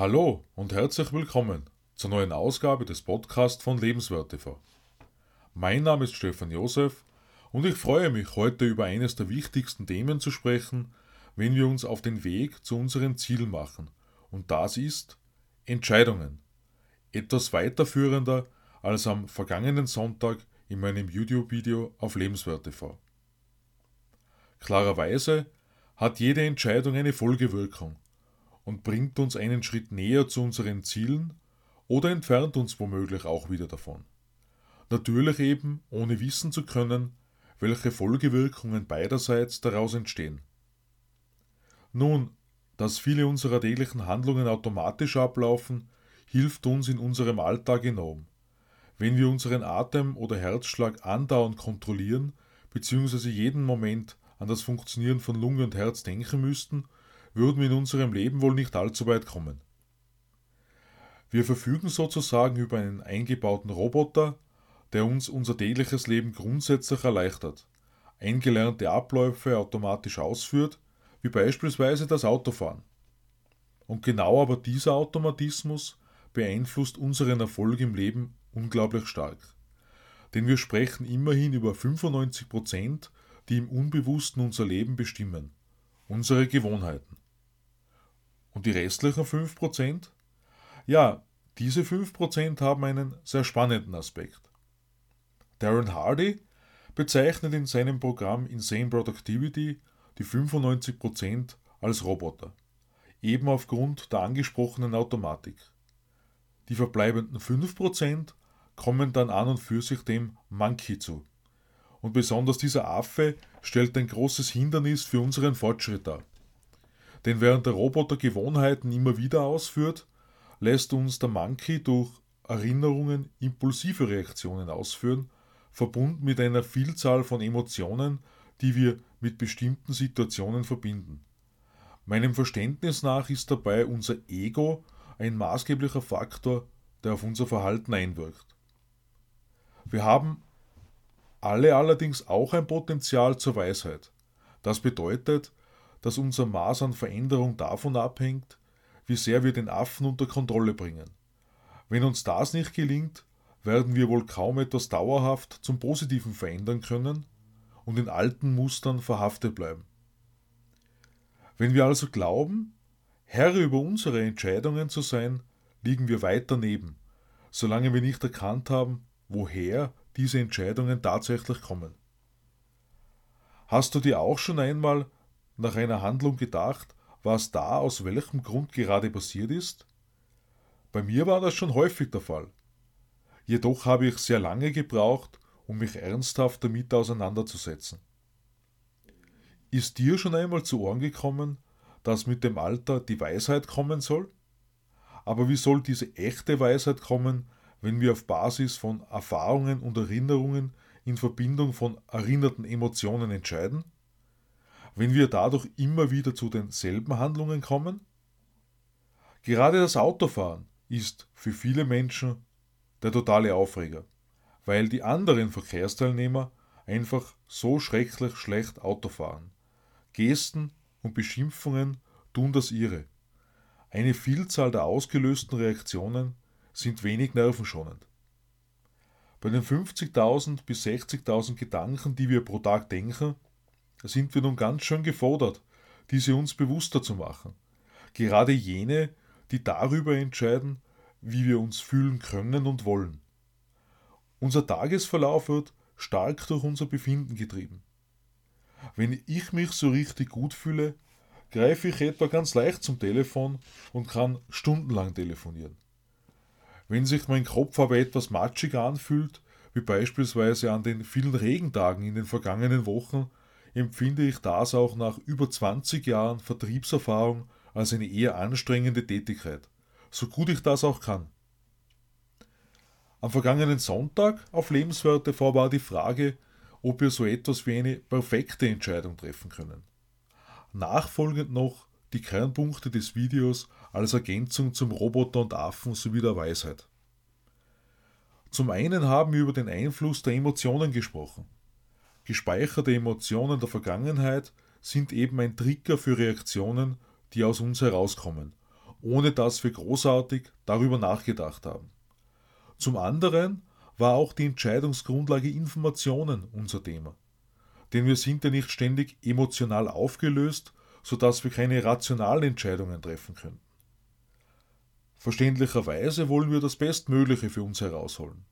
Hallo und herzlich willkommen zur neuen Ausgabe des Podcasts von Lebenswert TV. Mein Name ist Stefan Josef und ich freue mich, heute über eines der wichtigsten Themen zu sprechen, wenn wir uns auf den Weg zu unseren Zielen machen. Und das ist Entscheidungen. Etwas weiterführender als am vergangenen Sonntag in meinem YouTube-Video auf Lebenswert TV. Klarerweise hat jede Entscheidung eine Folgewirkung und bringt uns einen Schritt näher zu unseren Zielen oder entfernt uns womöglich auch wieder davon. Natürlich eben, ohne wissen zu können, welche Folgewirkungen beiderseits daraus entstehen. Nun, dass viele unserer täglichen Handlungen automatisch ablaufen, hilft uns in unserem Alltag enorm. Wenn wir unseren Atem oder Herzschlag andauernd kontrollieren, bzw. jeden Moment an das Funktionieren von Lunge und Herz denken müssten, würden wir in unserem Leben wohl nicht allzu weit kommen. Wir verfügen sozusagen über einen eingebauten Roboter, der uns unser tägliches Leben grundsätzlich erleichtert, eingelernte Abläufe automatisch ausführt, wie beispielsweise das Autofahren. Und genau aber dieser Automatismus beeinflusst unseren Erfolg im Leben unglaublich stark. Denn wir sprechen immerhin über 95 Prozent, die im Unbewussten unser Leben bestimmen, unsere Gewohnheiten. Und die restlichen 5 Prozent? Ja, diese 5 Prozent haben einen sehr spannenden Aspekt. Darren Hardy bezeichnet in seinem Programm Insane Productivity die 95% als Roboter, eben aufgrund der angesprochenen Automatik. Die verbleibenden 5% kommen dann an und für sich dem Monkey zu. Und besonders dieser Affe stellt ein großes Hindernis für unseren Fortschritt dar. Denn während der Roboter Gewohnheiten immer wieder ausführt, lässt uns der Monkey durch Erinnerungen impulsive Reaktionen ausführen verbunden mit einer Vielzahl von Emotionen, die wir mit bestimmten Situationen verbinden. Meinem Verständnis nach ist dabei unser Ego ein maßgeblicher Faktor, der auf unser Verhalten einwirkt. Wir haben alle allerdings auch ein Potenzial zur Weisheit. Das bedeutet, dass unser Maß an Veränderung davon abhängt, wie sehr wir den Affen unter Kontrolle bringen. Wenn uns das nicht gelingt, werden wir wohl kaum etwas dauerhaft zum Positiven verändern können und in alten Mustern verhaftet bleiben. Wenn wir also glauben, Herr über unsere Entscheidungen zu sein, liegen wir weit daneben, solange wir nicht erkannt haben, woher diese Entscheidungen tatsächlich kommen. Hast du dir auch schon einmal nach einer Handlung gedacht, was da aus welchem Grund gerade passiert ist? Bei mir war das schon häufig der Fall. Jedoch habe ich sehr lange gebraucht, um mich ernsthaft damit auseinanderzusetzen. Ist dir schon einmal zu Ohren gekommen, dass mit dem Alter die Weisheit kommen soll? Aber wie soll diese echte Weisheit kommen, wenn wir auf Basis von Erfahrungen und Erinnerungen in Verbindung von erinnerten Emotionen entscheiden? Wenn wir dadurch immer wieder zu denselben Handlungen kommen? Gerade das Autofahren ist für viele Menschen der totale Aufreger, weil die anderen Verkehrsteilnehmer einfach so schrecklich schlecht Auto fahren. Gesten und Beschimpfungen tun das ihre. Eine Vielzahl der ausgelösten Reaktionen sind wenig nervenschonend. Bei den 50.000 bis 60.000 Gedanken, die wir pro Tag denken, sind wir nun ganz schön gefordert, diese uns bewusster zu machen. Gerade jene, die darüber entscheiden, wie wir uns fühlen können und wollen. Unser Tagesverlauf wird stark durch unser Befinden getrieben. Wenn ich mich so richtig gut fühle, greife ich etwa ganz leicht zum Telefon und kann stundenlang telefonieren. Wenn sich mein Kopf aber etwas matschig anfühlt, wie beispielsweise an den vielen Regentagen in den vergangenen Wochen, empfinde ich das auch nach über 20 Jahren Vertriebserfahrung als eine eher anstrengende Tätigkeit so gut ich das auch kann. Am vergangenen Sonntag auf Lebenswert TV war die Frage, ob wir so etwas wie eine perfekte Entscheidung treffen können. Nachfolgend noch die Kernpunkte des Videos als Ergänzung zum Roboter und Affen sowie der Weisheit. Zum einen haben wir über den Einfluss der Emotionen gesprochen. Gespeicherte Emotionen der Vergangenheit sind eben ein Trigger für Reaktionen, die aus uns herauskommen ohne dass wir großartig darüber nachgedacht haben. Zum anderen war auch die Entscheidungsgrundlage Informationen unser Thema. Denn wir sind ja nicht ständig emotional aufgelöst, sodass wir keine rationalen Entscheidungen treffen können. Verständlicherweise wollen wir das Bestmögliche für uns herausholen.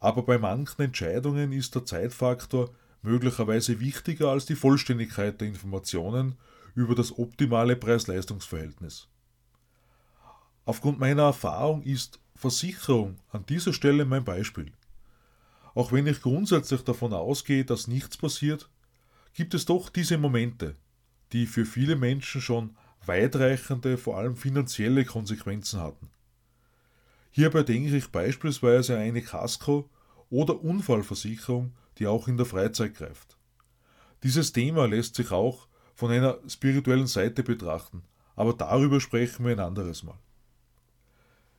Aber bei manchen Entscheidungen ist der Zeitfaktor möglicherweise wichtiger als die Vollständigkeit der Informationen über das optimale Preis-Leistungs-Verhältnis. Aufgrund meiner Erfahrung ist Versicherung an dieser Stelle mein Beispiel. Auch wenn ich grundsätzlich davon ausgehe, dass nichts passiert, gibt es doch diese Momente, die für viele Menschen schon weitreichende, vor allem finanzielle Konsequenzen hatten. Hierbei denke ich beispielsweise an eine Kasko- oder Unfallversicherung, die auch in der Freizeit greift. Dieses Thema lässt sich auch von einer spirituellen Seite betrachten, aber darüber sprechen wir ein anderes Mal.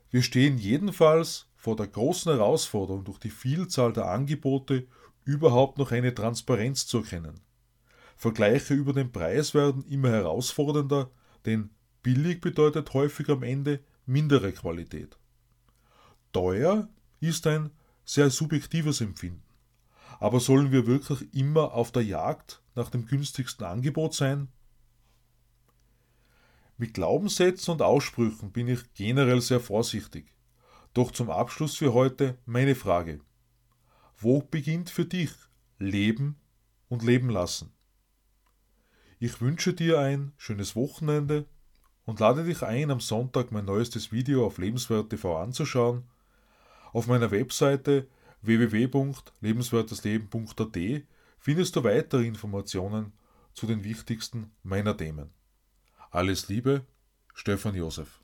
Wir stehen jedenfalls vor der großen Herausforderung, durch die Vielzahl der Angebote überhaupt noch eine Transparenz zu erkennen. Vergleiche über den Preis werden immer herausfordernder, denn billig bedeutet häufig am Ende mindere Qualität. Teuer ist ein sehr subjektives Empfinden. Aber sollen wir wirklich immer auf der Jagd nach dem günstigsten Angebot sein? Mit Glaubenssätzen und Aussprüchen bin ich generell sehr vorsichtig. Doch zum Abschluss für heute meine Frage. Wo beginnt für dich Leben und Leben lassen? Ich wünsche dir ein schönes Wochenende und lade dich ein, am Sonntag mein neuestes Video auf Lebenswert TV anzuschauen. Auf meiner Webseite www.lebenswertesleben.at findest du weitere Informationen zu den wichtigsten meiner Themen. Alles Liebe, Stefan Josef.